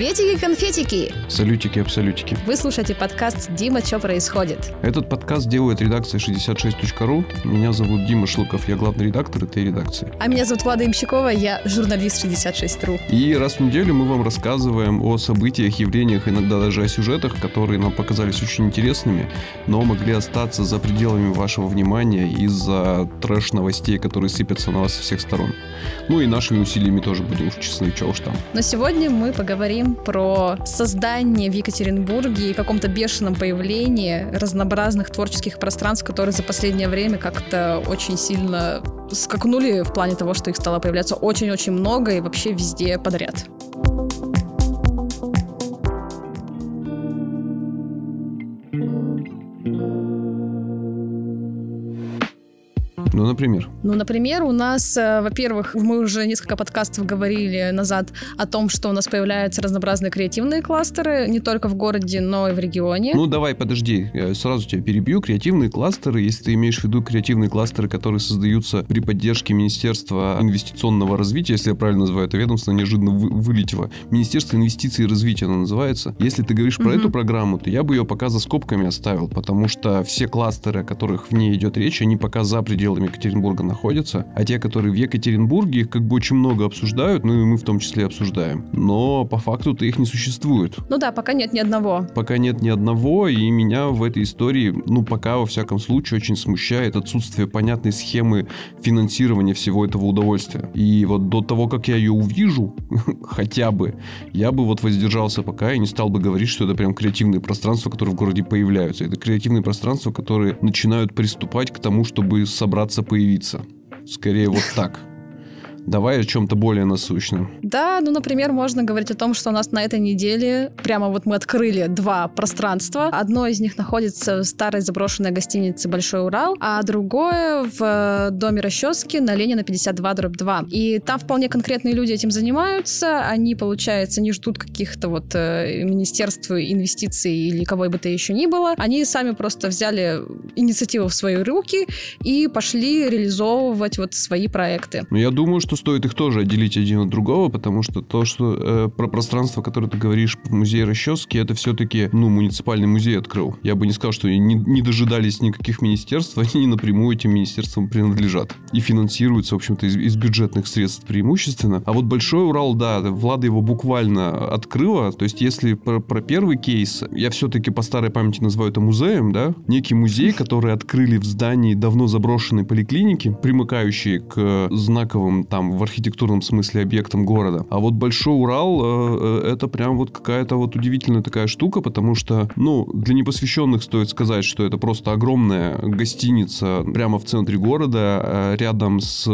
Приветики-конфетики! Салютики-абсолютики. Вы слушаете подкаст «Дима, что происходит?». Этот подкаст делает редакция 66.ru. Меня зовут Дима Шлыков, я главный редактор этой редакции. А меня зовут Влада Имщикова, я журналист 66.ru. И раз в неделю мы вам рассказываем о событиях, явлениях, иногда даже о сюжетах, которые нам показались очень интересными, но могли остаться за пределами вашего внимания из-за трэш-новостей, которые сыпятся на вас со всех сторон. Ну и нашими усилиями тоже будем честны, чего уж там. Но сегодня мы поговорим про создание в Екатеринбурге и каком-то бешеном появлении разнообразных творческих пространств, которые за последнее время как-то очень сильно скакнули в плане того, что их стало появляться очень-очень много и вообще везде подряд. Ну, например? Ну, например, у нас, э, во-первых, мы уже несколько подкастов говорили назад о том, что у нас появляются разнообразные креативные кластеры, не только в городе, но и в регионе. Ну, давай, подожди, я сразу тебя перебью. Креативные кластеры, если ты имеешь в виду креативные кластеры, которые создаются при поддержке Министерства инвестиционного развития, если я правильно называю это ведомство, неожиданно вы, вылетело. Министерство инвестиций и развития оно называется. Если ты говоришь про mm-hmm. эту программу, то я бы ее пока за скобками оставил, потому что все кластеры, о которых в ней идет речь, они пока за пределами пределами Екатеринбурга находятся, а те, которые в Екатеринбурге, их как бы очень много обсуждают, ну и мы в том числе обсуждаем. Но по факту-то их не существует. Ну да, пока нет ни одного. Пока нет ни одного, и меня в этой истории, ну пока во всяком случае, очень смущает отсутствие понятной схемы финансирования всего этого удовольствия. И вот до того, как я ее увижу, хотя бы, я бы вот воздержался пока и не стал бы говорить, что это прям креативные пространства, которые в городе появляются. Это креативные пространства, которые начинают приступать к тому, чтобы собраться появиться. Скорее вот так. Давай о чем-то более насущном. Да, ну, например, можно говорить о том, что у нас на этой неделе прямо вот мы открыли два пространства. Одно из них находится в старой заброшенной гостинице «Большой Урал», а другое в доме Расчески на Ленина 52 дробь 2. И там вполне конкретные люди этим занимаются. Они, получается, не ждут каких-то вот э, министерств инвестиций или кого бы то еще ни было. Они сами просто взяли инициативу в свои руки и пошли реализовывать вот свои проекты. Ну, я думаю, что стоит их тоже отделить один от другого, потому что то, что э, про пространство, которое ты говоришь в музее расчески, это все-таки, ну, муниципальный музей открыл. Я бы не сказал, что не, не дожидались никаких министерств, они напрямую этим министерствам принадлежат. И финансируются, в общем-то, из, из бюджетных средств преимущественно. А вот Большой Урал, да, Влада его буквально открыла. То есть, если про, про первый кейс, я все-таки по старой памяти называю это музеем, да, некий музей, который открыли в здании давно заброшенной поликлиники, примыкающей к знаковым там там в архитектурном смысле объектом города. А вот Большой Урал э, э, это прям вот какая-то вот удивительная такая штука, потому что, ну, для непосвященных стоит сказать, что это просто огромная гостиница прямо в центре города, э, рядом с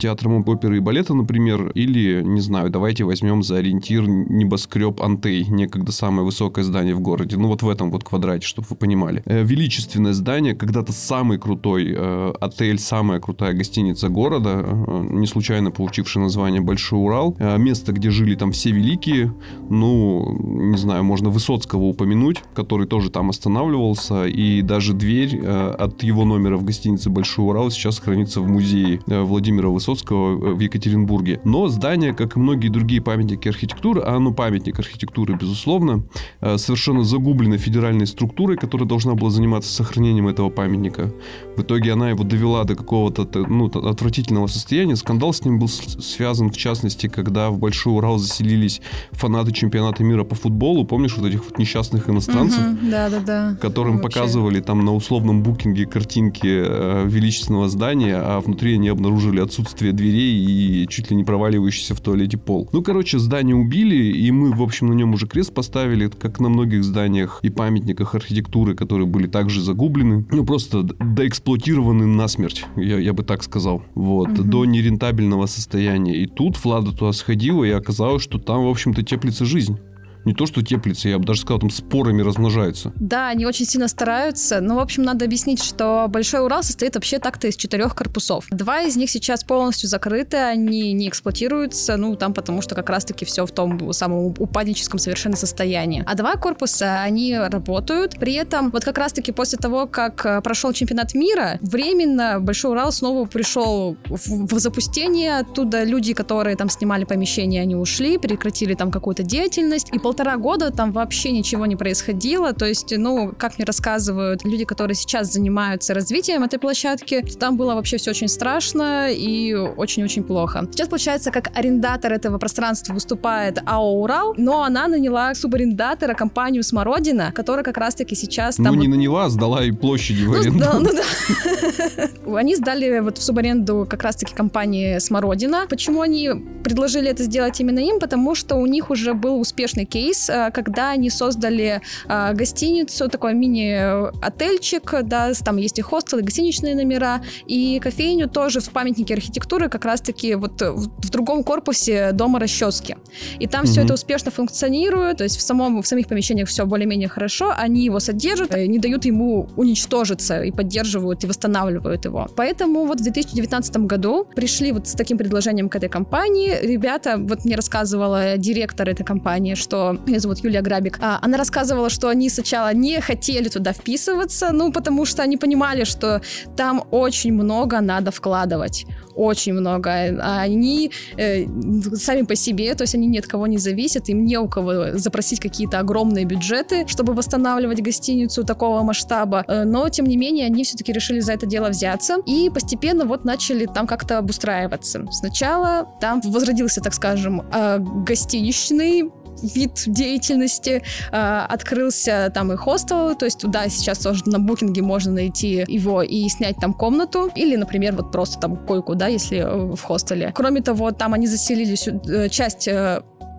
театром оперы и балета, например, или, не знаю, давайте возьмем за ориентир небоскреб Антей, некогда самое высокое здание в городе. Ну, вот в этом вот квадрате, чтобы вы понимали. Величественное здание, когда-то самый крутой отель, самая крутая гостиница города, не случайно случайно получивший название Большой Урал. Э, место, где жили там все великие, ну, не знаю, можно Высоцкого упомянуть, который тоже там останавливался, и даже дверь э, от его номера в гостинице Большой Урал сейчас хранится в музее э, Владимира Высоцкого в Екатеринбурге. Но здание, как и многие другие памятники архитектуры, а оно памятник архитектуры, безусловно, совершенно загублено федеральной структурой, которая должна была заниматься сохранением этого памятника. В итоге она его довела до какого-то ну, отвратительного состояния. Скандал с ним был связан, в частности, когда в Большой Урал заселились фанаты чемпионата мира по футболу. Помнишь вот этих вот несчастных иностранцев? Угу, да, да, да. Которым Вообще. показывали там на условном букинге картинки э, величественного здания, а внутри они обнаружили отсутствие дверей и чуть ли не проваливающийся в туалете пол. Ну, короче, здание убили, и мы, в общем, на нем уже крест поставили, как на многих зданиях и памятниках архитектуры, которые были также загублены. Ну, просто доэксплуатированы насмерть, я, я бы так сказал. Вот. Угу. До нерентабельного состояния. И тут Влада туда сходила, и оказалось, что там, в общем-то, теплится жизнь. Не то, что теплится, я бы даже сказал, там спорами размножаются. Да, они очень сильно стараются. Но, в общем, надо объяснить, что Большой Урал состоит вообще так-то из четырех корпусов. Два из них сейчас полностью закрыты, они не эксплуатируются, ну, там потому что как раз-таки все в том самом упадническом совершенно состоянии. А два корпуса, они работают. При этом, вот как раз-таки после того, как э, прошел чемпионат мира, временно Большой Урал снова пришел в, в запустение. Оттуда люди, которые там снимали помещение, они ушли, прекратили там какую-то деятельность. И полтора года там вообще ничего не происходило. То есть, ну, как мне рассказывают люди, которые сейчас занимаются развитием этой площадки, там было вообще все очень страшно и очень-очень плохо. Сейчас, получается, как арендатор этого пространства выступает АО «Урал», но она наняла субарендатора компанию «Смородина», которая как раз-таки сейчас Ну, там... не наняла, а сдала и площади в Ну, аренду. да, ну да. Они сдали вот в субаренду как раз-таки компании «Смородина». Почему они предложили это сделать именно им? Потому что у них уже был успешный кейс, э, когда они создали э, гостиницу, такой мини-отельчик, да, там есть и хостелы, и гостиничные номера, и кофейню тоже в памятнике архитектуры как раз-таки вот в в другом корпусе дома расчески. И там все Мгм. это успешно функционирует, то есть в, самом, в самих помещениях все более-менее хорошо, они его содержат, э, не дают ему уничтожиться и поддерживают и восстанавливают его. Поэтому вот в 2019 году пришли вот с таким предложением к этой компании. Ребята, вот мне рассказывала директор этой компании, что ее зовут Юлия Грабик, а, она рассказывала, что они сначала не хотели туда вписываться, ну, потому что они понимали, что там очень много надо вкладывать очень много. А Они э, сами по себе, то есть они ни от кого не зависят, им не у кого запросить какие-то огромные бюджеты, чтобы восстанавливать гостиницу такого масштаба. Э, Но, тем не менее, они все-таки решили за это дело взяться и постепенно вот начали там как-то обустраиваться. Сначала там возродился, так скажем, э, гостиничный вид деятельности. Э, открылся там и хостел, то есть туда сейчас тоже на букинге можно найти его и снять там комнату. Или, например, вот просто там койку, да, если э, в хостеле. Кроме того, там они заселили э, часть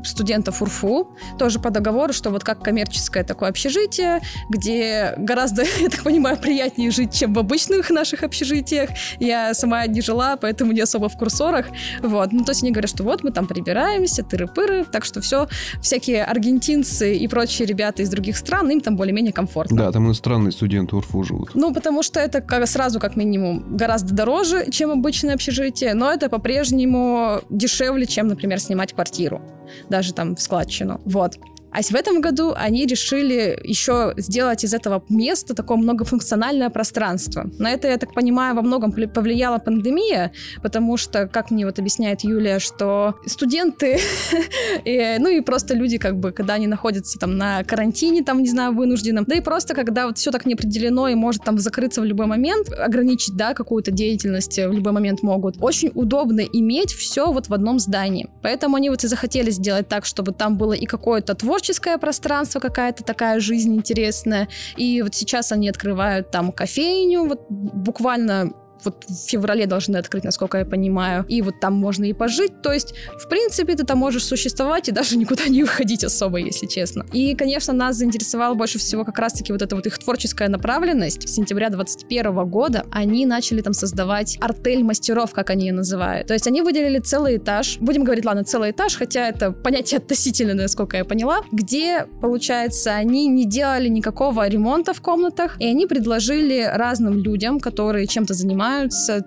студентов УРФУ, тоже по договору, что вот как коммерческое такое общежитие, где гораздо, я так понимаю, приятнее жить, чем в обычных наших общежитиях. Я сама не жила, поэтому не особо в курсорах. Вот. Ну, то есть они говорят, что вот мы там прибираемся, тыры-пыры, так что все, всякие аргентинцы и прочие ребята из других стран, им там более-менее комфортно. Да, там иностранные студенты УРФУ живут. Ну, потому что это как, сразу, как минимум, гораздо дороже, чем обычное общежитие, но это по-прежнему дешевле, чем, например, снимать квартиру, даже там в складчину. Вот. А в этом году они решили еще сделать из этого места такое многофункциональное пространство. На это, я так понимаю, во многом повлияла пандемия, потому что, как мне вот объясняет Юлия, что студенты, ну и просто люди, как бы, когда они находятся там на карантине, там, не знаю, вынужденном, да и просто когда вот все так не определено и может там закрыться в любой момент, ограничить, да, какую-то деятельность в любой момент могут, очень удобно иметь все вот в одном здании. Поэтому они вот и захотели сделать так, чтобы там было и какое-то творческое пространство, какая-то такая жизнь интересная. И вот сейчас они открывают там кофейню, вот буквально вот в феврале должны открыть, насколько я понимаю. И вот там можно и пожить. То есть, в принципе, ты там можешь существовать и даже никуда не уходить особо, если честно. И, конечно, нас заинтересовало больше всего как раз-таки вот эта вот их творческая направленность. С сентября 21 года они начали там создавать артель мастеров, как они ее называют. То есть они выделили целый этаж. Будем говорить, ладно, целый этаж, хотя это понятие относительно, насколько я поняла, где, получается, они не делали никакого ремонта в комнатах, и они предложили разным людям, которые чем-то занимаются,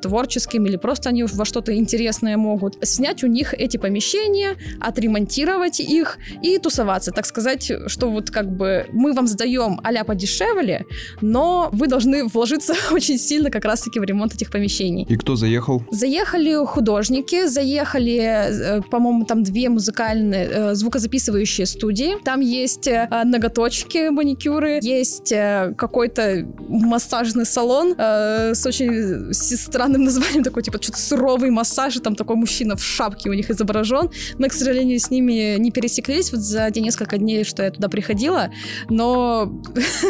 творческим или просто они во что-то интересное могут, снять у них эти помещения, отремонтировать их и тусоваться, так сказать, что вот как бы мы вам сдаем а подешевле, но вы должны вложиться очень сильно как раз-таки в ремонт этих помещений. И кто заехал? Заехали художники, заехали, э, по-моему, там две музыкальные э, звукозаписывающие студии. Там есть э, ноготочки, маникюры, есть какой-то массажный салон с очень с странным названием, такой типа что-то суровый массаж, и там такой мужчина в шапке у них изображен. Мы, к сожалению, с ними не пересеклись вот за те несколько дней, что я туда приходила, но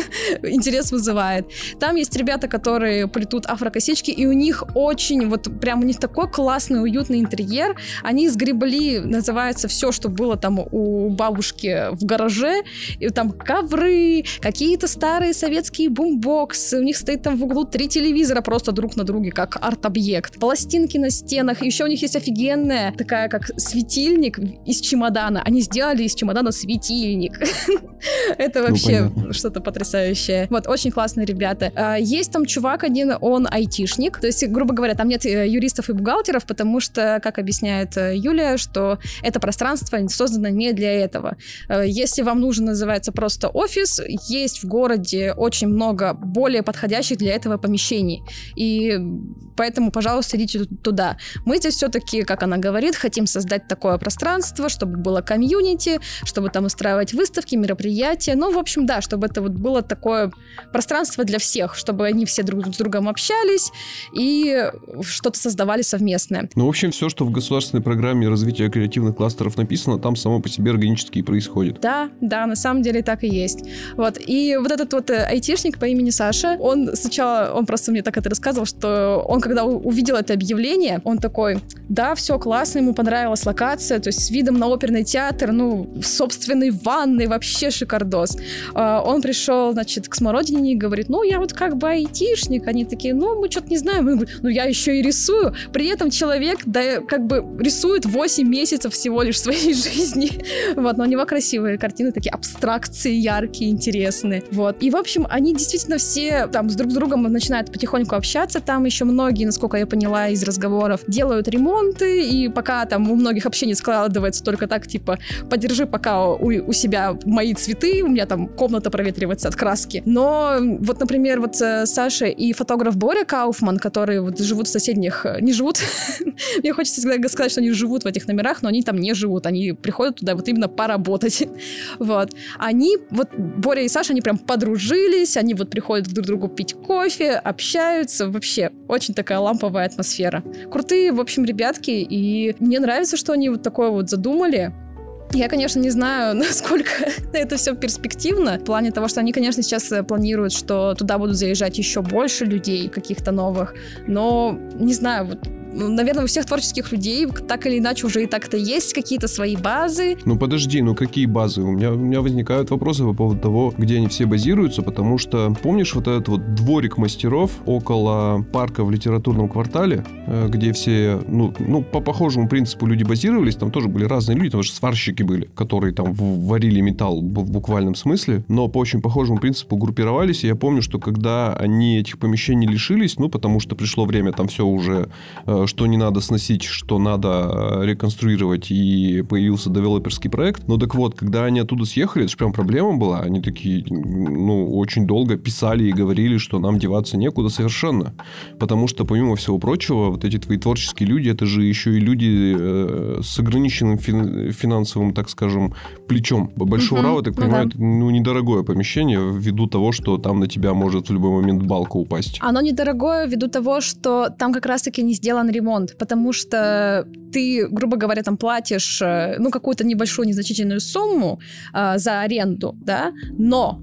интерес вызывает. Там есть ребята, которые плетут афрокосички, и у них очень, вот прям у них такой классный, уютный интерьер. Они сгребли, называется, все, что было там у бабушки в гараже. И там ковры, какие-то старые советские бумбоксы. У них стоит там в углу три телевизора просто друг на подруги как арт-объект. Пластинки на стенах, еще у них есть офигенная такая, как светильник из чемодана. Они сделали из чемодана светильник. Это ну, вообще что-то потрясающее. Вот, очень классные ребята. А, есть там чувак один, он айтишник, то есть, грубо говоря, там нет э, юристов и бухгалтеров, потому что, как объясняет э, Юлия, что это пространство создано не для этого. Э, если вам нужен, называется, просто офис, есть в городе очень много более подходящих для этого помещений. И поэтому, пожалуйста, идите туда. Мы здесь все-таки, как она говорит, хотим создать такое пространство, чтобы было комьюнити, чтобы там устраивать выставки, мероприятия. Ну, в общем, да, чтобы это вот было такое пространство для всех, чтобы они все друг с другом общались и что-то создавали совместное. Ну, в общем, все, что в государственной программе развития креативных кластеров написано, там само по себе органически и происходит. Да, да, на самом деле так и есть. Вот. И вот этот вот э, айтишник по имени Саша, он сначала, он просто мне так это рассказывал, что он когда увидел это объявление, он такой, да, все классно, ему понравилась локация, то есть с видом на оперный театр, ну, в собственной ванной, вообще шикардос. А, он пришел, значит, к Смородине и говорит, ну, я вот как бы айтишник. Они такие, ну, мы что-то не знаем. Он говорит, ну, я еще и рисую. При этом человек, да, как бы рисует 8 месяцев всего лишь своей жизни. Вот, но у него красивые картины, такие абстракции яркие, интересные. Вот. И, в общем, они действительно все там с друг с другом начинают потихоньку общаться. Там еще многие, насколько я поняла из разговоров, делают ремонты, и пока там у многих общение складывается только так, типа, подержи пока у, у себя мои цветы, у меня там комната проветривается от краски. Но вот, например, вот э, Саша и фотограф Боря Кауфман, которые вот живут в соседних... Э, не живут... Мне хочется всегда сказать, что они живут в этих номерах, но они там не живут. Они приходят туда вот именно поработать. вот. Они, вот Боря и Саша, они прям подружились, они вот приходят друг к другу пить кофе, общаются. Вообще, очень такая ламповая атмосфера. Крутые, в общем, ребятки, и мне нравится, что они вот такое вот задумали. Я, конечно, не знаю, насколько это все перспективно, в плане того, что они, конечно, сейчас э, планируют, что туда будут заезжать еще больше людей, каких-то новых, но не знаю, вот ну, наверное, у всех творческих людей так или иначе уже и так-то есть какие-то свои базы. Ну подожди, ну какие базы? У меня, у меня возникают вопросы по поводу того, где они все базируются, потому что помнишь вот этот вот дворик мастеров около парка в литературном квартале, э, где все, ну, ну по похожему принципу люди базировались, там тоже были разные люди, там же сварщики были, которые там варили металл в буквальном смысле, но по очень похожему принципу группировались, и я помню, что когда они этих помещений лишились, ну потому что пришло время там все уже э, что не надо сносить, что надо э, реконструировать, и появился девелоперский проект. Но так вот, когда они оттуда съехали, это же прям проблема была. Они такие, ну, очень долго писали и говорили, что нам деваться некуда совершенно. Потому что, помимо всего прочего, вот эти твои творческие люди, это же еще и люди э, с ограниченным финансовым, так скажем, плечом. Большой угу, я так ну понимаю, да. это ну, недорогое помещение ввиду того, что там на тебя может в любой момент балка упасть. Оно недорогое ввиду того, что там как раз-таки не сделан сделан ремонт, потому что ты, грубо говоря, там платишь, э, ну, какую-то небольшую, незначительную сумму э, за аренду, да, но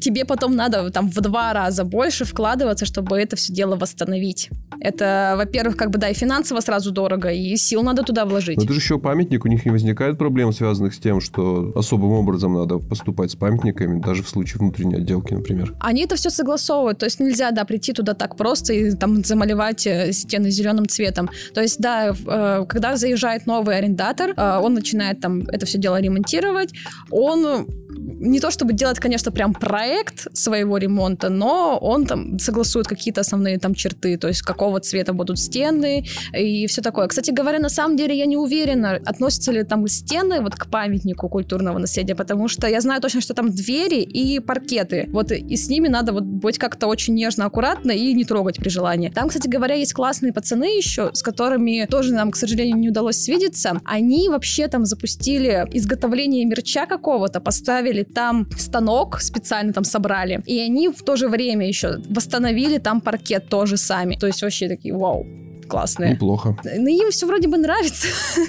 тебе потом надо там в два раза больше вкладываться, чтобы это все дело восстановить. Это, во-первых, как бы, да, и финансово сразу дорого, и сил надо туда вложить. Но это же еще памятник, у них не возникает проблем, связанных с тем, что особым образом надо поступать с памятниками, даже в случае внутренней отделки, например. Они это все согласовывают, то есть нельзя, да, прийти туда так просто и там замалевать э, стены зеленым цветом. То есть, да, э, когда заезжает новый арендатор, э, он начинает там это все дело ремонтировать, он не то чтобы делать, конечно, прям проект своего ремонта, но он там согласует какие-то основные там черты, то есть какого цвета будут стены и все такое. Кстати говоря, на самом деле я не уверена, относятся ли там стены вот к памятнику культурного наследия, потому что я знаю точно, что там двери и паркеты. Вот и с ними надо вот быть как-то очень нежно, аккуратно и не трогать при желании. Там, кстати говоря, есть классные пацаны еще, с которыми тоже нам, к сожалению, не удалось свидеться. Они вообще там запустили изготовление мерча какого-то, поставили поставили там станок, специально там собрали, и они в то же время еще восстановили там паркет тоже сами. То есть вообще такие, вау, классные. Неплохо. Но им все вроде бы нравится.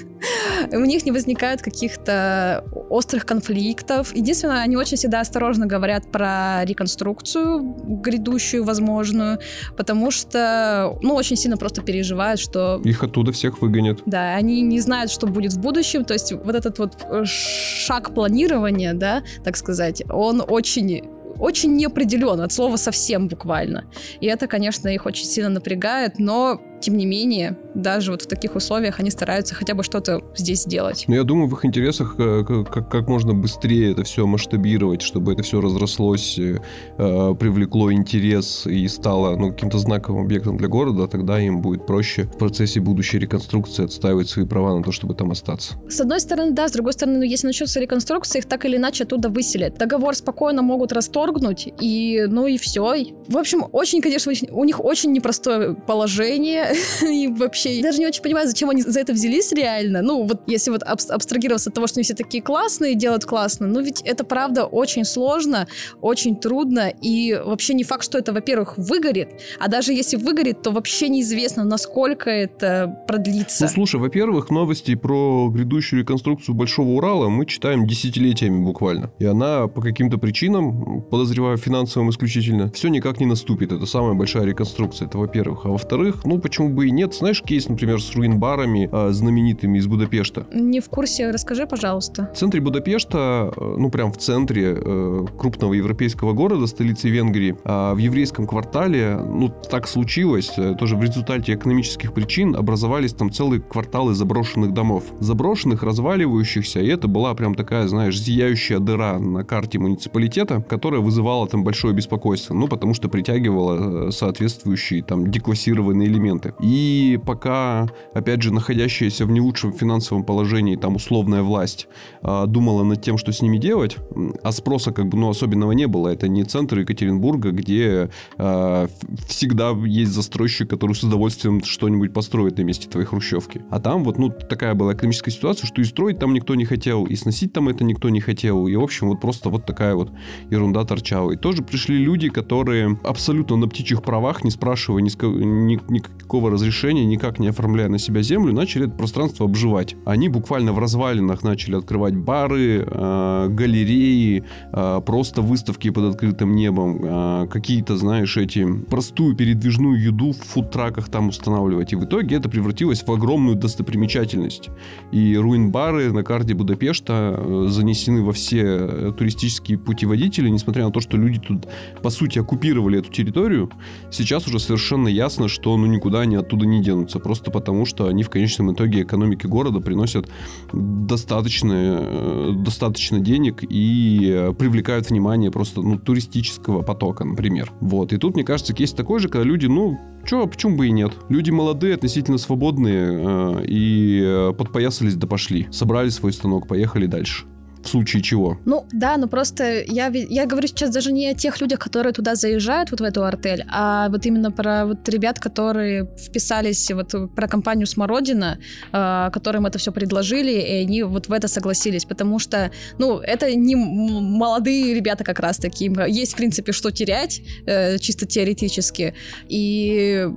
У них не возникает каких-то острых конфликтов. Единственное, они очень всегда осторожно говорят про реконструкцию грядущую, возможную, потому что, ну, очень сильно просто переживают, что... Их оттуда всех выгонят. Да, они не знают, что будет в будущем, то есть вот этот вот шаг планирования, да, так сказать, он очень очень неопределен от слова совсем буквально. И это, конечно, их очень сильно напрягает, но тем не менее, даже вот в таких условиях они стараются хотя бы что-то здесь сделать. Ну, я думаю, в их интересах э, как, как можно быстрее это все масштабировать, чтобы это все разрослось, э, э, привлекло интерес и стало ну, каким-то знаковым объектом для города, тогда им будет проще в процессе будущей реконструкции отстаивать свои права на то, чтобы там остаться. С одной стороны, да, с другой стороны, ну, если начнется реконструкция, их так или иначе оттуда выселят. Договор спокойно могут расторгнуть, и ну и все. В общем, очень, конечно, у них очень непростое положение, и вообще, я даже не очень понимаю, зачем они за это взялись реально. Ну, вот если вот аб- абстрагироваться от того, что они все такие классные, делают классно, ну ведь это правда очень сложно, очень трудно, и вообще не факт, что это, во-первых, выгорит, а даже если выгорит, то вообще неизвестно, насколько это продлится. Ну, слушай, во-первых, новости про грядущую реконструкцию Большого Урала мы читаем десятилетиями буквально. И она по каким-то причинам, подозреваю, финансовым исключительно, все никак не наступит. Это самая большая реконструкция, это во-первых. А во-вторых, ну, почему почему бы и нет? Знаешь кейс, например, с руин-барами э, знаменитыми из Будапешта? Не в курсе, расскажи, пожалуйста. В центре Будапешта, э, ну прям в центре э, крупного европейского города, столицы Венгрии, э, в еврейском квартале, ну так случилось, э, тоже в результате экономических причин образовались там целые кварталы заброшенных домов. Заброшенных, разваливающихся, и это была прям такая, знаешь, зияющая дыра на карте муниципалитета, которая вызывала там большое беспокойство, ну потому что притягивала э, соответствующие там деклассированные элементы проекты. И пока, опять же, находящаяся в не лучшем финансовом положении, там, условная власть, э, думала над тем, что с ними делать, а спроса, как бы, ну, особенного не было. Это не центр Екатеринбурга, где э, всегда есть застройщик, который с удовольствием что-нибудь построит на месте твоей хрущевки. А там вот, ну, такая была экономическая ситуация, что и строить там никто не хотел, и сносить там это никто не хотел. И, в общем, вот просто вот такая вот ерунда торчала. И тоже пришли люди, которые абсолютно на птичьих правах, не спрашивая ни, ни, никакого никакого разрешения, никак не оформляя на себя землю, начали это пространство обживать. Они буквально в развалинах начали открывать бары, э, галереи, э, просто выставки под открытым небом, э, какие-то, знаешь, эти простую передвижную еду в фудтраках там устанавливать. И в итоге это превратилось в огромную достопримечательность. И руин-бары на карте Будапешта э, занесены во все э, туристические путеводители, несмотря на то, что люди тут, по сути, оккупировали эту территорию. Сейчас уже совершенно ясно, что ну никуда они оттуда не денутся, просто потому что они в конечном итоге экономике города приносят достаточно, э, достаточно денег и привлекают внимание просто ну, туристического потока, например. Вот. И тут, мне кажется, кейс такой же, когда люди, ну, Чё, почему бы и нет? Люди молодые, относительно свободные э, и э, подпоясались да пошли. Собрали свой станок, поехали дальше в случае чего. Ну, да, но просто я, я говорю сейчас даже не о тех людях, которые туда заезжают, вот в эту артель, а вот именно про вот ребят, которые вписались, вот про компанию «Смородина», э, которым это все предложили, и они вот в это согласились, потому что, ну, это не молодые ребята как раз-таки, есть, в принципе, что терять, э, чисто теоретически, и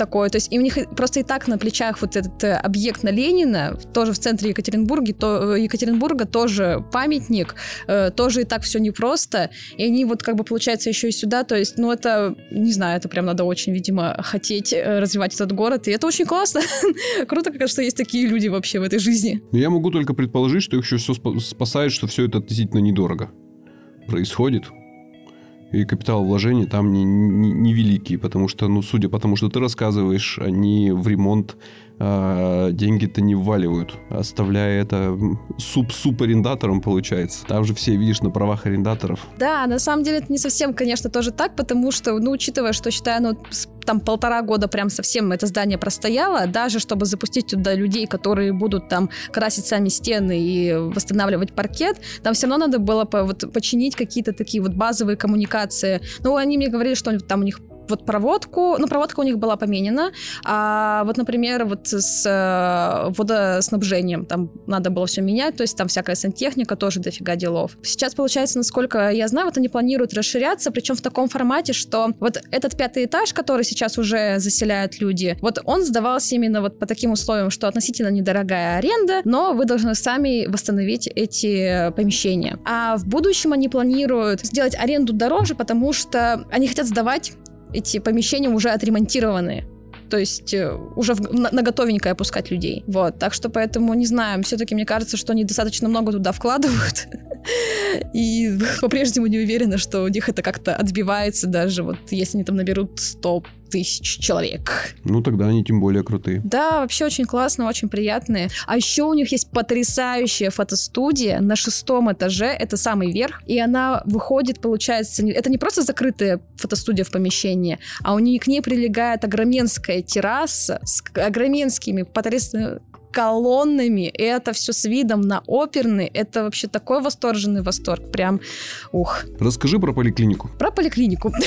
такое. То есть и у них просто и так на плечах вот этот э, объект на Ленина, тоже в центре Екатеринбурга, то, э, Екатеринбурга тоже памятник, э, тоже и так все непросто. И они вот как бы получается еще и сюда. То есть, ну это, не знаю, это прям надо очень, видимо, хотеть развивать этот город. И это очень классно. Круто, как что есть такие люди вообще в этой жизни. Я могу только предположить, что их еще все спасает, что все это относительно недорого происходит и капитал вложений там не, не, не великий, потому что, ну, судя по тому, что ты рассказываешь, они в ремонт э, деньги-то не вваливают, оставляя это суп-суп арендатором, получается. Там же все, видишь, на правах арендаторов. Да, на самом деле это не совсем, конечно, тоже так, потому что, ну, учитывая, что, считаю, ну, там полтора года прям совсем это здание простояло, даже чтобы запустить туда людей, которые будут там красить сами стены и восстанавливать паркет, там все равно надо было по, вот, починить какие-то такие вот базовые коммуникации. Ну, они мне говорили, что там у них вот проводку, ну, проводка у них была поменена, а вот, например, вот с э, водоснабжением там надо было все менять, то есть там всякая сантехника, тоже дофига делов. Сейчас, получается, насколько я знаю, вот они планируют расширяться, причем в таком формате, что вот этот пятый этаж, который сейчас уже заселяют люди, вот он сдавался именно вот по таким условиям, что относительно недорогая аренда, но вы должны сами восстановить эти помещения. А в будущем они планируют сделать аренду дороже, потому что они хотят сдавать эти помещения уже отремонтированные. То есть э, уже в, на, на готовенькое опускать людей. Вот. Так что поэтому, не знаю, все-таки мне кажется, что они достаточно много туда вкладывают. И по-прежнему не уверена, что у них это как-то отбивается, даже вот если они там наберут 100 тысяч человек. Ну, тогда они тем более крутые. Да, вообще очень классно, очень приятные. А еще у них есть потрясающая фотостудия на шестом этаже, это самый верх, и она выходит, получается, это не просто закрытая фотостудия в помещении, а у нее к ней прилегает огроменская терраса с огроменскими потрясными колоннами, и это все с видом на оперный. Это вообще такой восторженный восторг. Прям, ух. Расскажи про поликлинику. Про поликлинику.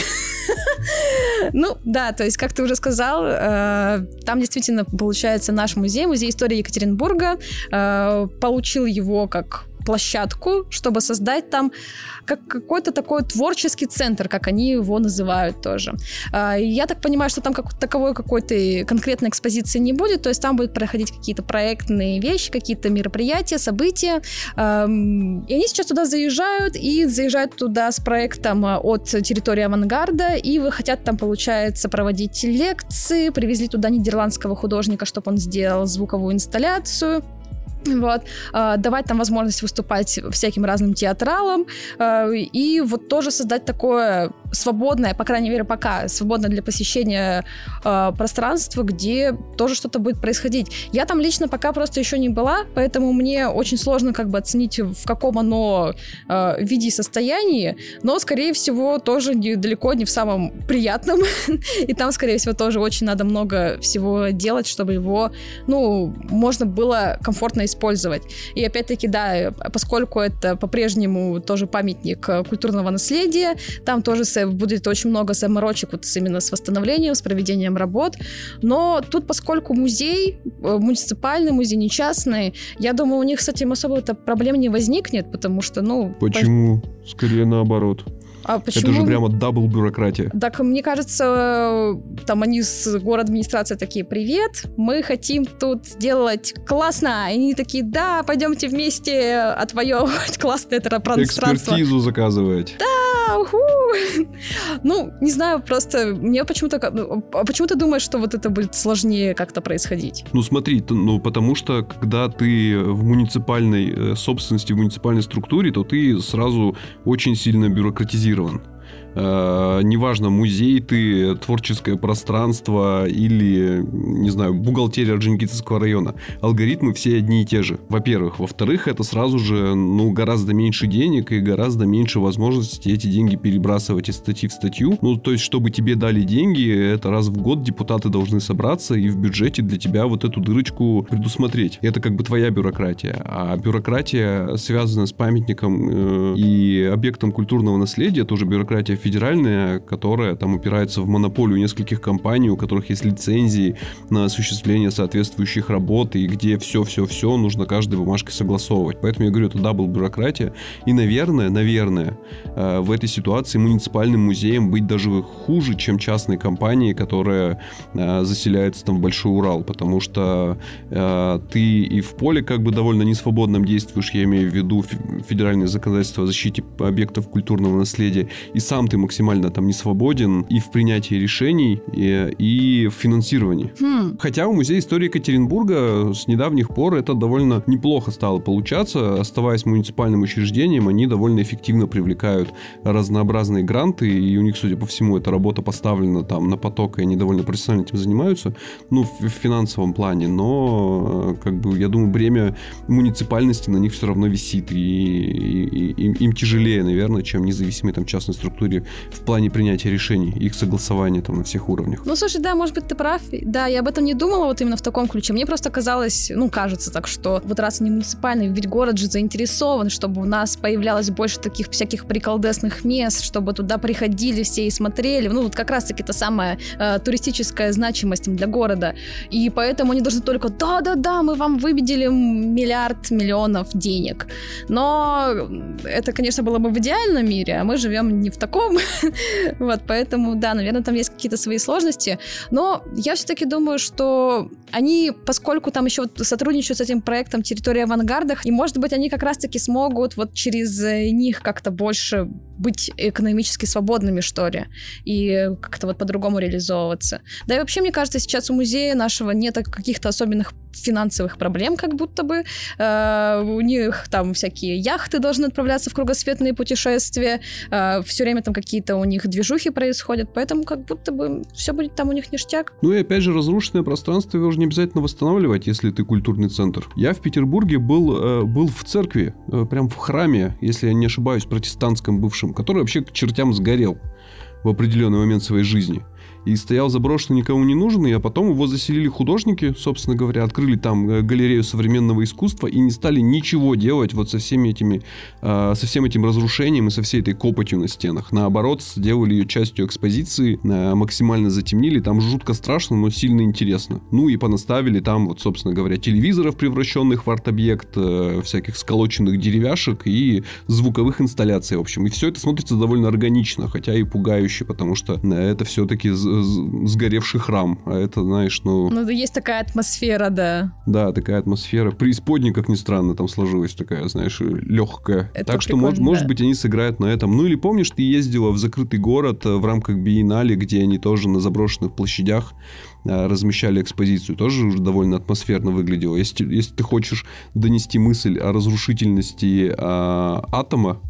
Ну, да, то есть, как ты уже сказал, э, там действительно получается наш музей, музей истории Екатеринбурга, э, получил его как площадку, чтобы создать там как какой-то такой творческий центр, как они его называют тоже. А, я так понимаю, что там как таковой какой-то конкретной экспозиции не будет, то есть там будут проходить какие-то проектные вещи, какие-то мероприятия, события. И они сейчас туда заезжают, и заезжают туда с проектом а, от территории авангарда, и вы хотят там, получается, проводить лекции, привезли туда нидерландского художника, чтобы он сделал звуковую инсталляцию. Вот, э, давать там возможность выступать всяким разным театралам э, и вот тоже создать такое свободное, по крайней мере пока, свободное для посещения э, пространство, где тоже что-то будет происходить. Я там лично пока просто еще не была, поэтому мне очень сложно как бы оценить, в каком оно э, виде и состоянии, но, скорее всего, тоже не, далеко не в самом приятном, и там, скорее всего, тоже очень надо много всего делать, чтобы его, ну, можно было комфортно использовать. И опять-таки, да, поскольку это по-прежнему тоже памятник культурного наследия, там тоже будет очень много заморочек вот именно с восстановлением, с проведением работ. Но тут, поскольку музей, э, муниципальный музей, не частный, я думаю, у них с этим особо проблем не возникнет, потому что, ну... Почему? По... Скорее наоборот. А почему? Это же прямо double бюрократия. Так, мне кажется, там они с город администрации такие, привет, мы хотим тут сделать классно. И они такие, да, пойдемте вместе отвоевывать классное это пространство. Экспертизу заказывать. Да, уху. Ну, не знаю, просто мне почему-то... А почему ты думаешь, что вот это будет сложнее как-то происходить? Ну, смотри, ну, потому что, когда ты в муниципальной э, собственности, в муниципальной структуре, то ты сразу очень сильно бюрократизируешь зафиксирован. Э, неважно, музей ты, творческое пространство или, не знаю, бухгалтерия Орджоникидзевского района. Алгоритмы все одни и те же, во-первых. Во-вторых, это сразу же, ну, гораздо меньше денег и гораздо меньше возможности эти деньги перебрасывать из статьи в статью. Ну, то есть, чтобы тебе дали деньги, это раз в год депутаты должны собраться и в бюджете для тебя вот эту дырочку предусмотреть. Это как бы твоя бюрократия. А бюрократия, связанная с памятником э, и объектом культурного наследия, тоже бюрократия федеральная, которая там упирается в монополию нескольких компаний, у которых есть лицензии на осуществление соответствующих работ, и где все-все-все нужно каждой бумажкой согласовывать. Поэтому я говорю, это double бюрократия. И, наверное, наверное, э, в этой ситуации муниципальным музеем быть даже хуже, чем частной компанией, которая э, заселяется там в Большой Урал, потому что э, ты и в поле как бы довольно несвободном действуешь, я имею в виду федеральное законодательство о защите объектов культурного наследия, и сам ты максимально там не свободен и в принятии решений, и, и в финансировании. Хм. Хотя у Музея истории Екатеринбурга с недавних пор это довольно неплохо стало получаться. Оставаясь муниципальным учреждением, они довольно эффективно привлекают разнообразные гранты, и у них, судя по всему, эта работа поставлена там на поток, и они довольно профессионально этим занимаются, ну, в, в финансовом плане, но, как бы, я думаю, бремя муниципальности на них все равно висит, и, и, и им, им тяжелее, наверное, чем независимой там частной структуре в плане принятия решений, их согласования там на всех уровнях. Ну, слушай, да, может быть, ты прав. Да, я об этом не думала вот именно в таком ключе. Мне просто казалось, ну, кажется так, что вот раз не муниципальный, ведь город же заинтересован, чтобы у нас появлялось больше таких всяких приколдесных мест, чтобы туда приходили все и смотрели. Ну, вот как раз-таки та самая э, туристическая значимость для города. И поэтому они должны только, да-да-да, мы вам выбедили миллиард миллионов денег. Но это, конечно, было бы в идеальном мире, а мы живем не в таком, вот, поэтому, да, наверное, там есть какие-то свои сложности. Но я все-таки думаю, что они, поскольку там еще сотрудничают с этим проектом «Территория авангардах», и, может быть, они как раз-таки смогут вот через них как-то больше быть экономически свободными, что ли, и как-то вот по-другому реализовываться. Да и вообще, мне кажется, сейчас у музея нашего нет каких-то особенных финансовых проблем, как будто бы. Э, у них там всякие яхты должны отправляться в кругосветные путешествия, э, все время там какие-то у них движухи происходят, поэтому как будто бы все будет там у них ништяк. Ну и опять же, разрушенное пространство его уже не обязательно восстанавливать, если ты культурный центр. Я в Петербурге был, э, был в церкви, э, прям в храме, если я не ошибаюсь, протестантском бывшем, который вообще к чертям сгорел в определенный момент своей жизни и стоял заброшенный, никому не нужный, а потом его заселили художники, собственно говоря, открыли там э, галерею современного искусства и не стали ничего делать вот со всеми этими, э, со всем этим разрушением и со всей этой копотью на стенах. Наоборот, сделали ее частью экспозиции, э, максимально затемнили, там жутко страшно, но сильно интересно. Ну и понаставили там, вот, собственно говоря, телевизоров, превращенных в арт-объект, э, всяких сколоченных деревяшек и звуковых инсталляций, в общем. И все это смотрится довольно органично, хотя и пугающе, потому что э, это все-таки сгоревший храм. А это, знаешь, ну... Ну, есть такая атмосфера, да. Да, такая атмосфера. Преисподня, как ни странно, там сложилась такая, знаешь, легкая. Это так что, может, да. может быть, они сыграют на этом. Ну, или помнишь, ты ездила в закрытый город э, в рамках биеннале, где они тоже на заброшенных площадях э, размещали экспозицию, тоже уже довольно атмосферно выглядело. Если, если ты хочешь донести мысль о разрушительности а, атома,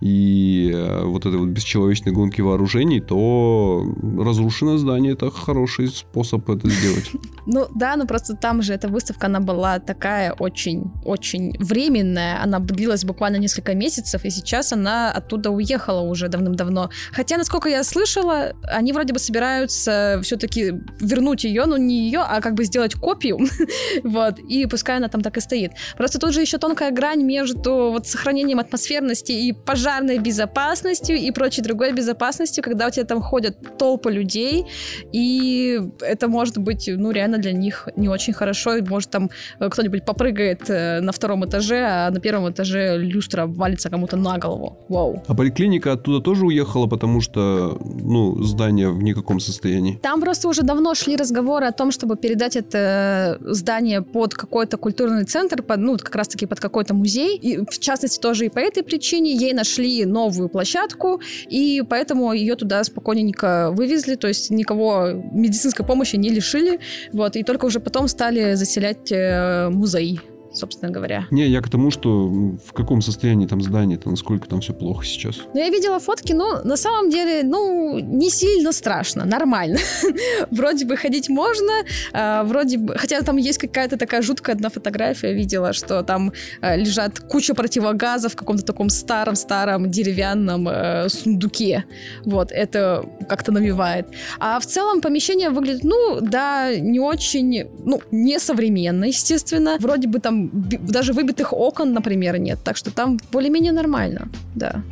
и э, вот этой вот бесчеловечной гонки вооружений, то разрушенное здание это хороший способ это сделать. Ну да, но просто там же эта выставка, она была такая очень-очень временная, она длилась буквально несколько месяцев, и сейчас она оттуда уехала уже давным-давно. Хотя, насколько я слышала, они вроде бы собираются все-таки вернуть ее, но не ее, а как бы сделать копию, вот, и пускай она там так и стоит. Просто тут же еще тонкая грань между вот сохранением атмосферности и пожаром пожарной безопасностью и прочей другой безопасностью, когда у тебя там ходят толпы людей, и это может быть, ну, реально для них не очень хорошо, и может там э, кто-нибудь попрыгает э, на втором этаже, а на первом этаже люстра валится кому-то на голову. Вау. А поликлиника оттуда тоже уехала, потому что, ну, здание в никаком состоянии? Там просто уже давно шли разговоры о том, чтобы передать это э, здание под какой-то культурный центр, под, ну, как раз-таки под какой-то музей, и в частности тоже и по этой причине ей нашли нашли новую площадку, и поэтому ее туда спокойненько вывезли, то есть никого медицинской помощи не лишили, вот, и только уже потом стали заселять э, музей собственно говоря. Не, я к тому, что в каком состоянии там здание-то, насколько там все плохо сейчас. Ну, я видела фотки, но на самом деле, ну, не сильно страшно, нормально. вроде бы ходить можно, э, вроде бы... Хотя там есть какая-то такая жуткая одна фотография, видела, что там э, лежат куча противогазов в каком-то таком старом-старом деревянном э, сундуке. Вот, это как-то навевает. А в целом помещение выглядит, ну, да, не очень, ну, не современно, естественно. Вроде бы там даже выбитых окон, например, нет. Так что там более-менее нормально, да.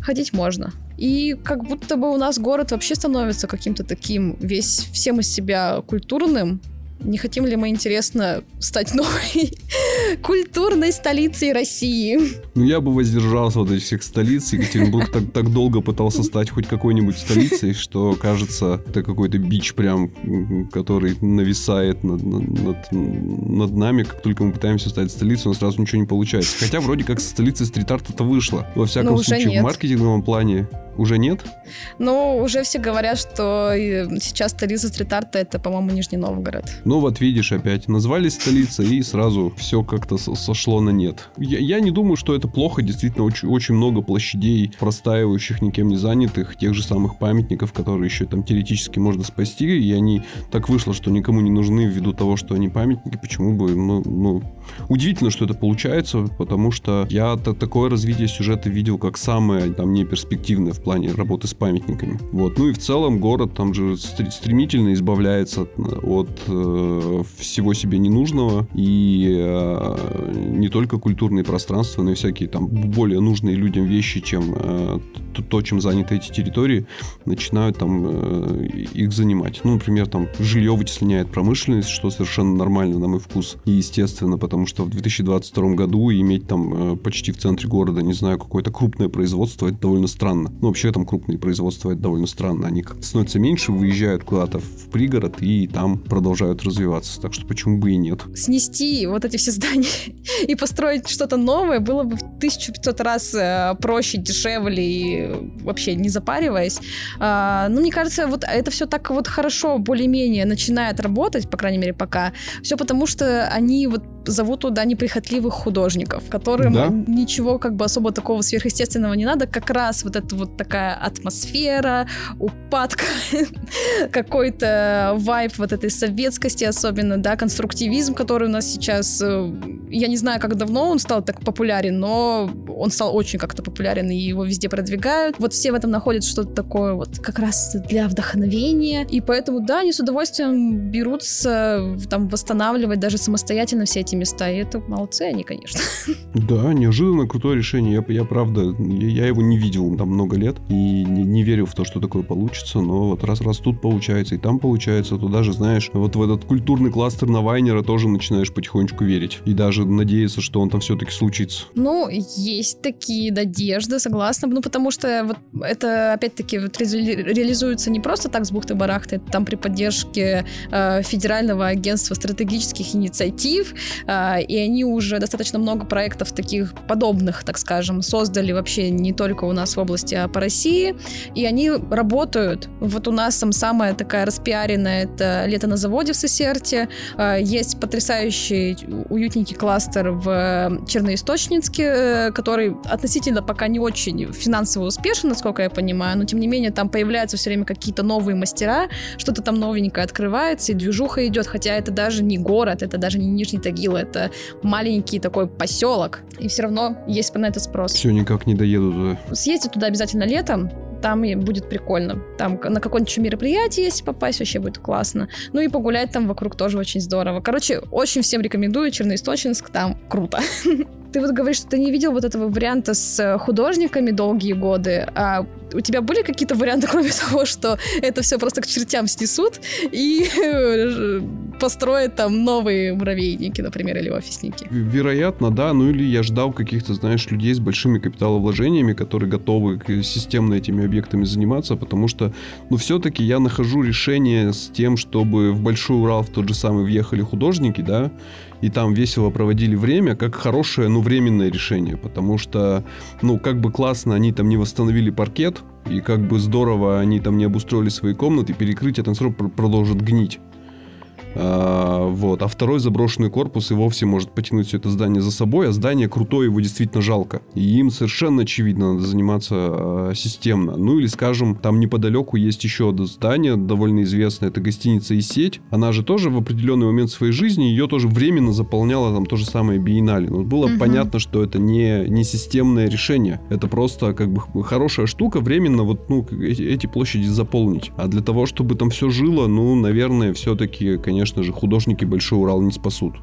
Ходить можно. И как будто бы у нас город вообще становится каким-то таким весь всем из себя культурным, не хотим ли мы, интересно, стать новой культурной столицей России? Ну, я бы воздержался от этих всех столиц. Екатеринбург так, так долго пытался стать хоть какой-нибудь столицей, что, кажется, это какой-то бич прям, который нависает над, над, над нами. Как только мы пытаемся стать столицей, у нас сразу ничего не получается. Хотя вроде как со столицей стрит-арта это вышло. Во всяком случае, нет. в маркетинговом плане уже нет? Ну, уже все говорят, что сейчас столица стрит-арта это, по-моему, Нижний Новгород. Ну вот видишь опять, назвали столицей и сразу все как-то сошло на нет. Я, я не думаю, что это плохо, действительно очень, очень много площадей, простаивающих, никем не занятых, тех же самых памятников, которые еще там теоретически можно спасти, и они так вышло, что никому не нужны ввиду того, что они памятники, почему бы, ну, ну удивительно, что это получается, потому что я такое развитие сюжета видел как самое там неперспективное в плане работы с памятниками. Вот. Ну и в целом город там же стремительно избавляется от э, всего себе ненужного. И э, не только культурные пространства, но и всякие там более нужные людям вещи, чем э, то, чем заняты эти территории, начинают там э, их занимать. Ну, например, там жилье вытесняет промышленность, что совершенно нормально на мой вкус. И естественно, потому что в 2022 году иметь там э, почти в центре города, не знаю, какое-то крупное производство, это довольно странно. Ну, вообще там крупные производства, это довольно странно. Они как-то становятся меньше, выезжают куда-то в пригород и там продолжают развиваться. Так что почему бы и нет. Снести вот эти все здания и построить что-то новое было бы в 1500 раз э, проще, дешевле и вообще не запариваясь. А, ну, мне кажется, вот это все так вот хорошо, более-менее начинает работать, по крайней мере, пока. Все потому, что они вот зовут туда неприхотливых художников, которым да. ничего как бы особо такого сверхъестественного не надо, как раз вот эта вот такая атмосфера, упадка, какой-то вайп вот этой советскости особенно, да, конструктивизм, который у нас сейчас, э, я не знаю, как давно он стал так популярен, но он стал очень как-то популярен, и его везде продвигают. Вот все в этом находят что-то такое вот как раз для вдохновения, и поэтому, да, они с удовольствием берутся там восстанавливать даже самостоятельно все эти эти места, и это молодцы они, конечно. Да, неожиданно крутое решение. Я, я правда, я, его не видел там много лет и не, не верю в то, что такое получится, но вот раз раз тут получается и там получается, то даже, знаешь, вот в этот культурный кластер на Вайнера тоже начинаешь потихонечку верить и даже надеяться, что он там все-таки случится. Ну, есть такие надежды, согласна, ну потому что вот это опять-таки вот реализуется не просто так с бухты-барахты, там при поддержке э, Федерального агентства стратегических инициатив, и они уже достаточно много проектов таких подобных, так скажем, создали вообще не только у нас в области, а по России, и они работают. Вот у нас там самая такая распиаренная — это «Лето на заводе» в Сесерте, а, есть потрясающий уютненький кластер в Черноисточницке, э, который относительно пока не очень финансово успешен, насколько я понимаю, но тем не менее там появляются все время какие-то новые мастера, что-то там новенькое открывается, и движуха идет, хотя это даже не город, это даже не Нижний Тагил, Тагил это маленький такой поселок, и все равно есть на это спрос. Все никак не доеду туда. Съездить туда обязательно летом, там будет прикольно. Там на какое-нибудь мероприятие, если попасть, вообще будет классно. Ну и погулять там вокруг тоже очень здорово. Короче, очень всем рекомендую Черноисточинск, там круто. Ты вот говоришь, что ты не видел вот этого варианта с художниками долгие годы. А у тебя были какие-то варианты, кроме того, что это все просто к чертям снесут и э, построят там новые муравейники, например, или офисники? Вероятно, да. Ну или я ждал каких-то, знаешь, людей с большими капиталовложениями, которые готовы системно этими объектами заниматься, потому что, ну, все-таки я нахожу решение с тем, чтобы в Большой Урал в тот же самый въехали художники, да, и там весело проводили время, как хорошее, ну, временное решение, потому что, ну, как бы классно они там не восстановили паркет, и как бы здорово они там не обустроили свои комнаты, перекрытие там срок продолжит гнить. А, вот. А второй заброшенный корпус и вовсе может потянуть все это здание за собой, а здание крутое, его действительно жалко. И им совершенно очевидно надо заниматься а, системно. Ну или, скажем, там неподалеку есть еще одно здание, довольно известное, это гостиница и сеть. Она же тоже в определенный момент своей жизни ее тоже временно заполняла там то же самое биеннале. Но было угу. понятно, что это не, не системное решение. Это просто как бы хорошая штука, временно вот ну, эти, эти площади заполнить. А для того, чтобы там все жило, ну, наверное, все-таки, конечно, конечно же, художники Большой Урал не спасут.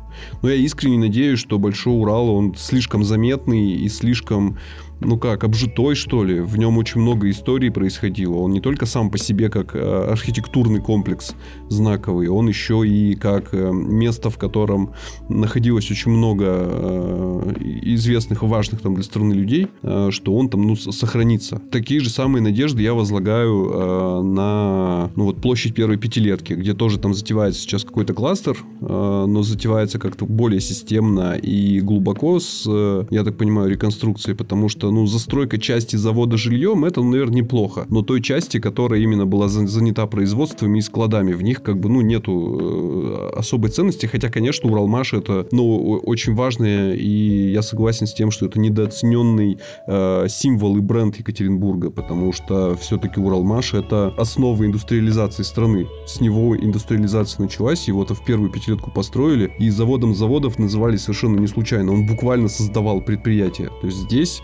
Но я искренне надеюсь, что Большой Урал, он слишком заметный и слишком ну как, обжитой, что ли. В нем очень много историй происходило. Он не только сам по себе как э, архитектурный комплекс знаковый, он еще и как э, место, в котором находилось очень много э, известных и важных там для страны людей, что он там, ну, сохранится. Такие же самые надежды я возлагаю на, ну, вот площадь первой пятилетки, где тоже там затевается сейчас какой-то кластер, но затевается как-то более системно и глубоко с, я так понимаю, реконструкцией, потому что ну, застройка части завода жильем, это, ну, наверное, неплохо. Но той части, которая именно была занята производствами и складами, в них как бы, ну, нету э, особой ценности. Хотя, конечно, Уралмаш это, ну, очень важное, и я согласен с тем, что это недооцененный э, символ и бренд Екатеринбурга, потому что все-таки Уралмаш это основа индустриализации страны. С него индустриализация началась, его-то в первую пятилетку построили, и заводом заводов называли совершенно не случайно. Он буквально создавал предприятия. То есть здесь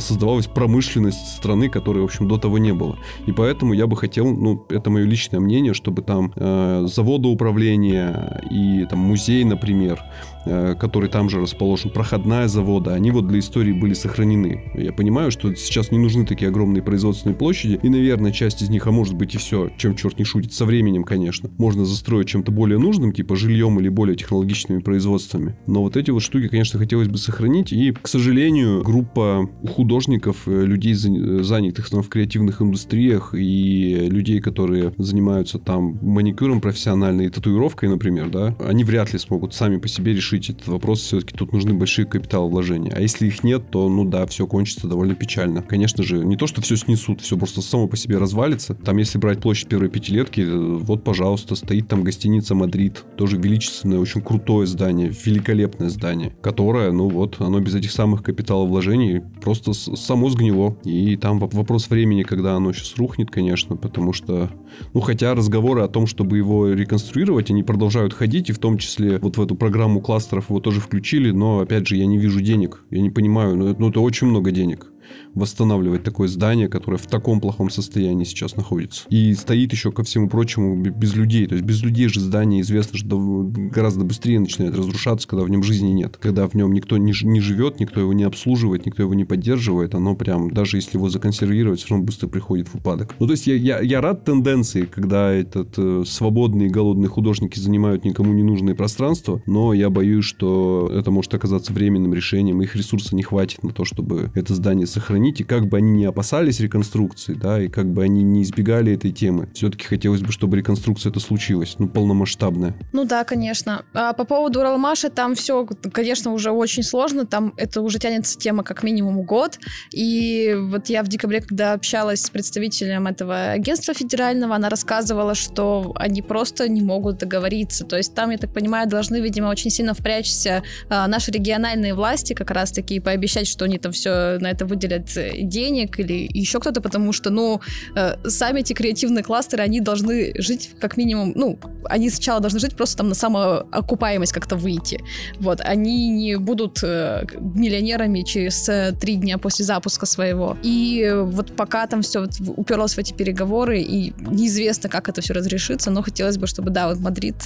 создавалась промышленность страны, которой, в общем, до того не было. И поэтому я бы хотел, ну, это мое личное мнение, чтобы там э, заводы управления и там музей, например, Э, который там же расположен, проходная завода, они вот для истории были сохранены. Я понимаю, что сейчас не нужны такие огромные производственные площади, и, наверное, часть из них, а может быть и все, чем черт не шутит, со временем, конечно, можно застроить чем-то более нужным, типа жильем или более технологичными производствами. Но вот эти вот штуки, конечно, хотелось бы сохранить, и, к сожалению, группа художников, э, людей, занятых там, в креативных индустриях, и людей, которые занимаются там маникюром профессиональной и татуировкой, например, да, они вряд ли смогут сами по себе решить этот вопрос. Все-таки тут нужны большие капиталовложения. А если их нет, то, ну да, все кончится довольно печально. Конечно же, не то, что все снесут, все просто само по себе развалится. Там, если брать площадь первой пятилетки, э, вот, пожалуйста, стоит там гостиница «Мадрид». Тоже величественное, очень крутое здание, великолепное здание, которое, ну вот, оно без этих самых капиталовложений просто само сгнило. И там вопрос времени, когда оно сейчас рухнет, конечно, потому что, ну, хотя разговоры о том, чтобы его реконструировать, они продолжают ходить, и в том числе вот в эту программу кластеров его тоже включили, но, опять же, я не вижу денег. Я не понимаю, ну, это, ну, это очень много денег восстанавливать такое здание, которое в таком плохом состоянии сейчас находится. И стоит еще, ко всему прочему, без людей. То есть без людей же здание известно, что гораздо быстрее начинает разрушаться, когда в нем жизни нет. Когда в нем никто не, не живет, никто его не обслуживает, никто его не поддерживает, оно прям, даже если его законсервировать, все равно быстро приходит в упадок. Ну, то есть я, я, я рад тенденции, когда этот э, свободные голодные художники занимают никому не нужные пространства, но я боюсь, что это может оказаться временным решением, их ресурса не хватит на то, чтобы это здание сохранить, и как бы они не опасались реконструкции, да, и как бы они не избегали этой темы, все-таки хотелось бы, чтобы реконструкция это случилась, ну, полномасштабная. Ну да, конечно. А по поводу Уралмаша, там все, конечно, уже очень сложно, там это уже тянется тема как минимум год, и вот я в декабре, когда общалась с представителем этого агентства федерального, она рассказывала, что они просто не могут договориться, то есть там, я так понимаю, должны, видимо, очень сильно впрячься а, наши региональные власти как раз-таки и пообещать, что они там все на это выделят денег или еще кто-то, потому что, ну, э, сами эти креативные кластеры, они должны жить как минимум, ну, они сначала должны жить просто там на самоокупаемость как-то выйти. Вот, они не будут э, миллионерами через э, три дня после запуска своего. И вот пока там все вот уперлось в эти переговоры, и неизвестно, как это все разрешится, но хотелось бы, чтобы, да, вот Мадрид...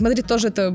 Мадрид тоже это...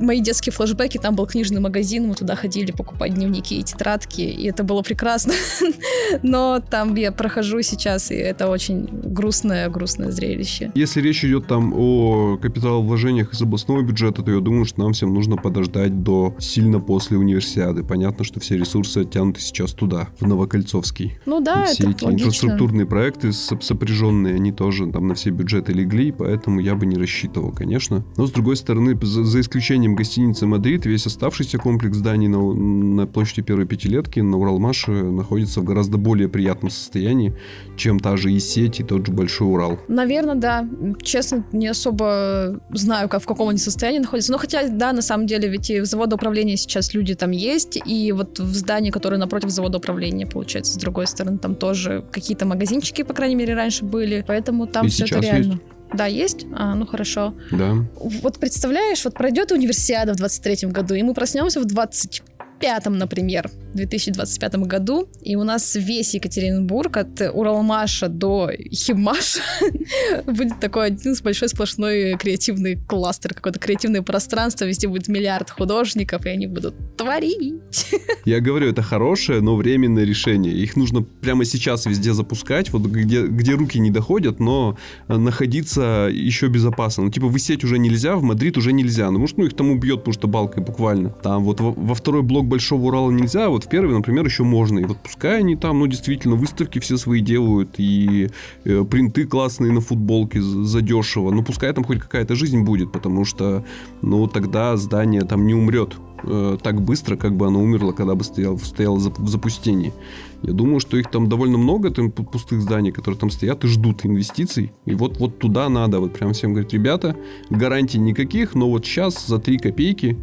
Мои детские флешбеки, там был книжный магазин, мы туда ходили покупать дневники и тетрадки, и это было прекрасно прекрасно. Но там я прохожу сейчас, и это очень грустное, грустное зрелище. Если речь идет там о капиталовложениях из областного бюджета, то я думаю, что нам всем нужно подождать до сильно после универсиады. Понятно, что все ресурсы оттянуты сейчас туда, в Новокольцовский. Ну да, и все это эти логично. инфраструктурные проекты сопряженные, они тоже там на все бюджеты легли, поэтому я бы не рассчитывал, конечно. Но с другой стороны, за, за исключением гостиницы Мадрид, весь оставшийся комплекс зданий на, на площади первой пятилетки на Уралмаше находится в гораздо более приятном состоянии, чем та же и сеть, и тот же Большой Урал. Наверное, да. Честно, не особо знаю, как, в каком они состоянии находятся. Но хотя, да, на самом деле, ведь и в завода управления сейчас люди там есть, и вот в здании, которое напротив завода управления, получается, с другой стороны, там тоже какие-то магазинчики, по крайней мере, раньше были, поэтому там и все это реально. Есть. Да, есть? А, ну хорошо. Да. Вот представляешь, вот пройдет универсиада в 23 году, и мы проснемся в 20 2025, например, 2025 году, и у нас весь Екатеринбург от Уралмаша до Химаша будет такой один большой сплошной креативный кластер, какое-то креативное пространство, везде будет миллиард художников, и они будут творить. Я говорю, это хорошее, но временное решение. Их нужно прямо сейчас везде запускать, вот где, где руки не доходят, но находиться еще безопасно. Ну, типа, высеть уже нельзя, в Мадрид уже нельзя. Ну, может, ну, их там убьет, потому что балкой буквально. Там вот во, во второй блок Большого Урала нельзя, а вот в первый, например, еще можно. И вот пускай они там, ну, действительно, выставки все свои делают, и э, принты классные на футболке задешево. Ну, пускай там хоть какая-то жизнь будет, потому что, ну, тогда здание там не умрет э, так быстро, как бы оно умерло, когда бы стояло, стояло в запустении. Я думаю, что их там довольно много, там пустых зданий, которые там стоят и ждут инвестиций. И вот, вот туда надо, вот прям всем говорить, ребята, гарантий никаких, но вот сейчас за 3 копейки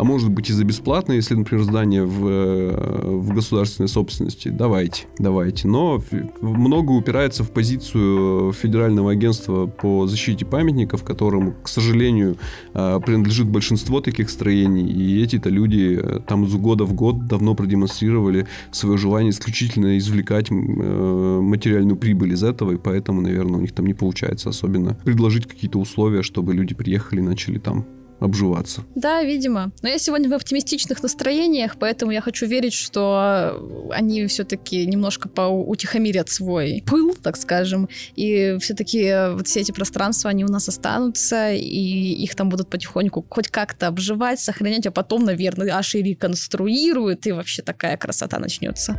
а может быть и за бесплатно, если, например, здание в, э, в государственной собственности. Давайте, давайте. Но много упирается в позицию Федерального агентства по защите памятников, которому, к сожалению, э, принадлежит большинство таких строений. И эти-то люди э, там с года в год давно продемонстрировали свое желание исключительно извлекать материальную прибыль из этого, и поэтому, наверное, у них там не получается особенно предложить какие-то условия, чтобы люди приехали и начали там обживаться. Да, видимо. Но я сегодня в оптимистичных настроениях, поэтому я хочу верить, что они все-таки немножко поутихомирят свой пыл, так скажем, и все-таки вот все эти пространства, они у нас останутся, и их там будут потихоньку хоть как-то обживать, сохранять, а потом, наверное, аж и реконструируют, и вообще такая красота начнется.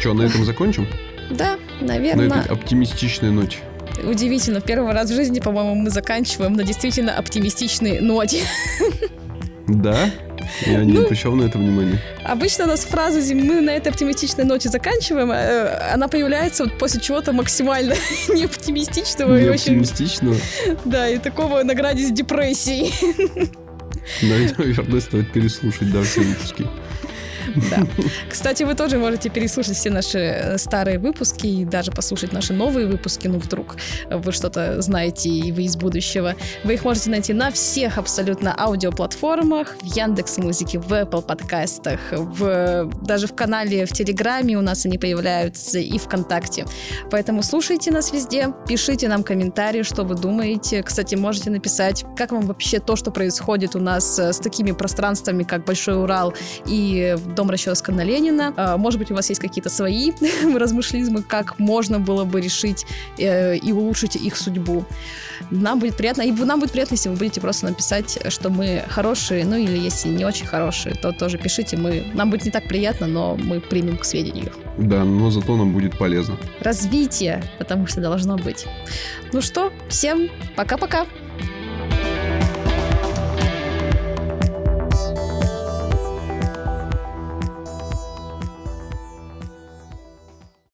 Что, на этом закончим? Да, наверное. На этой оптимистичной ноте. Удивительно, в первый раз в жизни, по-моему, мы заканчиваем на действительно оптимистичной ноте. Да? Я не ну, обращал на это внимание. Обычно у нас фраза «мы на этой оптимистичной ноте заканчиваем», э, она появляется вот после чего-то максимально неоптимистичного. Не оптимистичного? Да, и такого на граде с депрессией. Наверное, стоит переслушать, да, все выпуски. Да. Кстати, вы тоже можете переслушать все наши э, старые выпуски и даже послушать наши новые выпуски, ну вдруг вы что-то знаете и вы из будущего. Вы их можете найти на всех абсолютно аудиоплатформах, в Яндекс Музыке, в Apple подкастах, в, даже в канале в Телеграме у нас они появляются и ВКонтакте. Поэтому слушайте нас везде, пишите нам комментарии, что вы думаете. Кстати, можете написать, как вам вообще то, что происходит у нас э, с такими пространствами, как Большой Урал и Дом расческа на Ленина. А, может быть, у вас есть какие-то свои размышлизмы, как можно было бы решить э, и улучшить их судьбу. Нам будет приятно, и нам будет приятно, если вы будете просто написать, что мы хорошие, ну или если не очень хорошие, то тоже пишите. Мы, нам будет не так приятно, но мы примем к сведению. Да, но зато нам будет полезно. Развитие, потому что должно быть. Ну что, всем пока-пока.